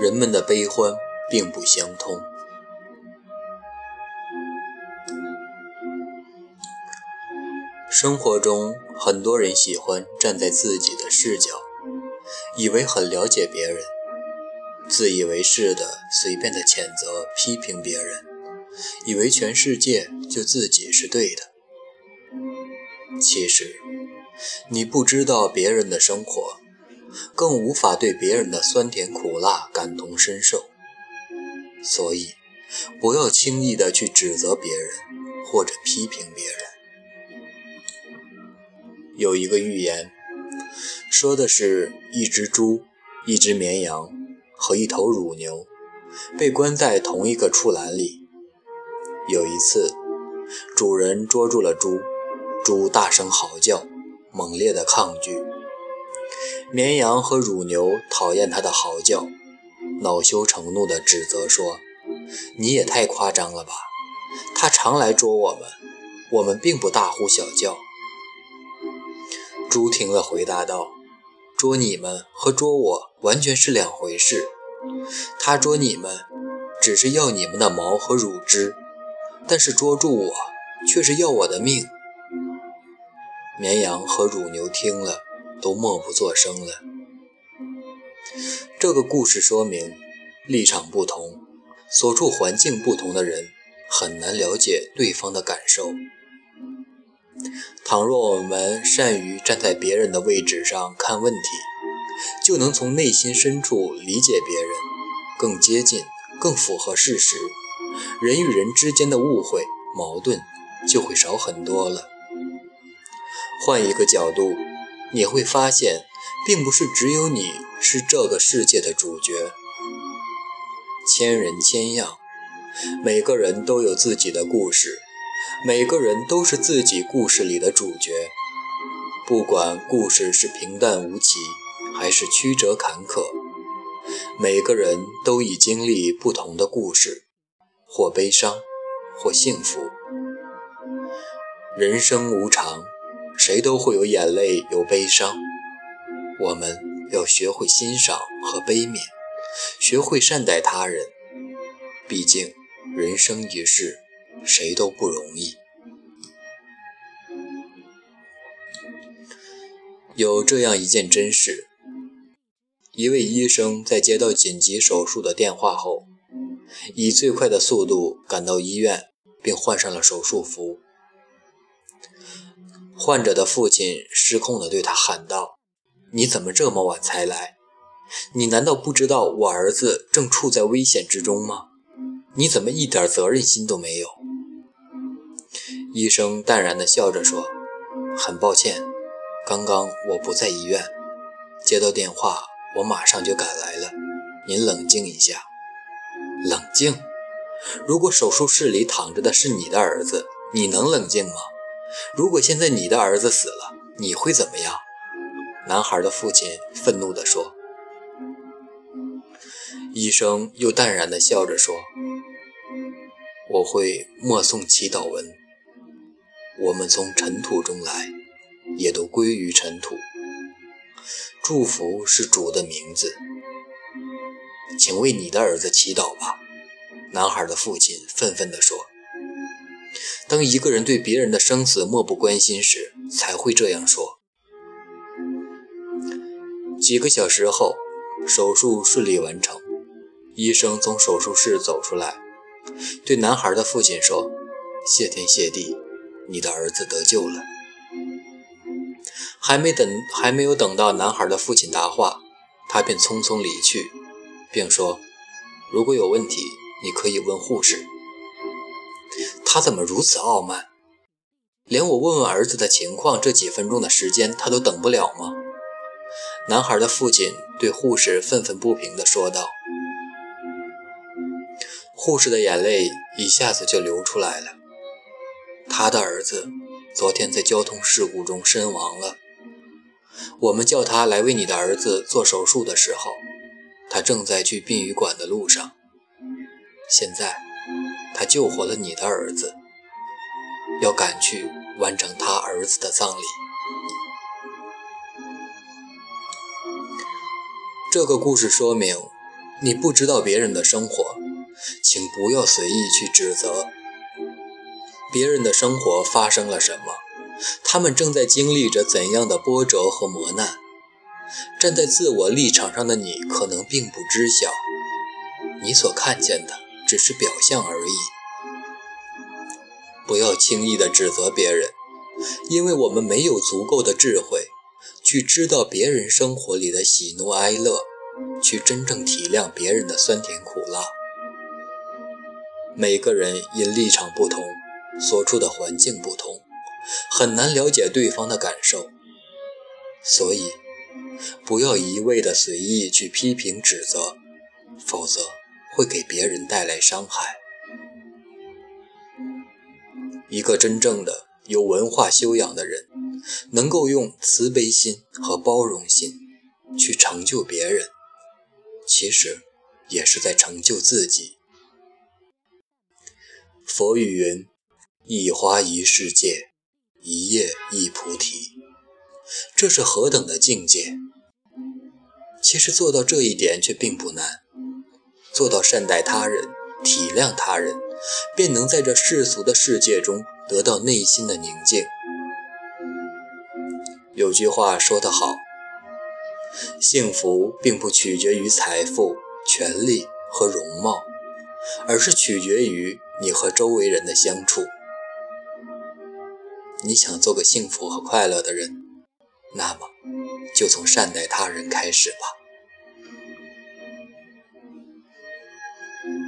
人们的悲欢并不相通。生活中，很多人喜欢站在自己的视角，以为很了解别人，自以为是的随便的谴责、批评别人，以为全世界就自己是对的。其实，你不知道别人的生活，更无法对别人的酸甜苦辣感同身受，所以，不要轻易的去指责别人或者批评别人。有一个寓言，说的是一只猪、一只绵羊和一头乳牛被关在同一个畜栏里。有一次，主人捉住了猪，猪大声嚎叫，猛烈的抗拒。绵羊和乳牛讨厌它的嚎叫，恼羞成怒地指责说：“你也太夸张了吧！它常来捉我们，我们并不大呼小叫。”猪听了，回答道：“捉你们和捉我完全是两回事。他捉你们，只是要你们的毛和乳汁；但是捉住我，却是要我的命。”绵羊和乳牛听了，都默不作声了。这个故事说明，立场不同、所处环境不同的人，很难了解对方的感受。倘若我们善于站在别人的位置上看问题，就能从内心深处理解别人，更接近、更符合事实，人与人之间的误会、矛盾就会少很多了。换一个角度，你会发现，并不是只有你是这个世界的主角，千人千样，每个人都有自己的故事。每个人都是自己故事里的主角，不管故事是平淡无奇，还是曲折坎坷，每个人都已经历不同的故事，或悲伤，或幸福。人生无常，谁都会有眼泪，有悲伤。我们要学会欣赏和悲悯，学会善待他人。毕竟，人生一世。谁都不容易。有这样一件真事：一位医生在接到紧急手术的电话后，以最快的速度赶到医院，并换上了手术服。患者的父亲失控地对他喊道：“你怎么这么晚才来？你难道不知道我儿子正处在危险之中吗？你怎么一点责任心都没有？”医生淡然地笑着说：“很抱歉，刚刚我不在医院，接到电话，我马上就赶来了。您冷静一下，冷静。如果手术室里躺着的是你的儿子，你能冷静吗？如果现在你的儿子死了，你会怎么样？”男孩的父亲愤怒地说。医生又淡然地笑着说：“我会默诵祈祷文。”我们从尘土中来，也都归于尘土。祝福是主的名字，请为你的儿子祈祷吧。男孩的父亲愤愤地说：“当一个人对别人的生死漠不关心时，才会这样说。”几个小时后，手术顺利完成，医生从手术室走出来，对男孩的父亲说：“谢天谢地。”你的儿子得救了，还没等还没有等到男孩的父亲答话，他便匆匆离去，并说：“如果有问题，你可以问护士。”他怎么如此傲慢？连我问问儿子的情况这几分钟的时间他都等不了吗？男孩的父亲对护士愤愤不平地说道。护士的眼泪一下子就流出来了。他的儿子昨天在交通事故中身亡了。我们叫他来为你的儿子做手术的时候，他正在去殡仪馆的路上。现在，他救活了你的儿子，要赶去完成他儿子的葬礼。这个故事说明，你不知道别人的生活，请不要随意去指责别人的生活发生了什么，他们正在经历着怎样的波折和磨难。站在自我立场上的你，可能并不知晓，你所看见的只是表象而已。不要轻易的指责别人，因为我们没有足够的智慧。去知道别人生活里的喜怒哀乐，去真正体谅别人的酸甜苦辣。每个人因立场不同，所处的环境不同，很难了解对方的感受。所以，不要一味的随意去批评指责，否则会给别人带来伤害。一个真正的有文化修养的人。能够用慈悲心和包容心去成就别人，其实也是在成就自己。佛语云：“一花一世界，一叶一菩提。”这是何等的境界！其实做到这一点却并不难，做到善待他人、体谅他人，便能在这世俗的世界中得到内心的宁静。有句话说得好，幸福并不取决于财富、权力和容貌，而是取决于你和周围人的相处。你想做个幸福和快乐的人，那么就从善待他人开始吧。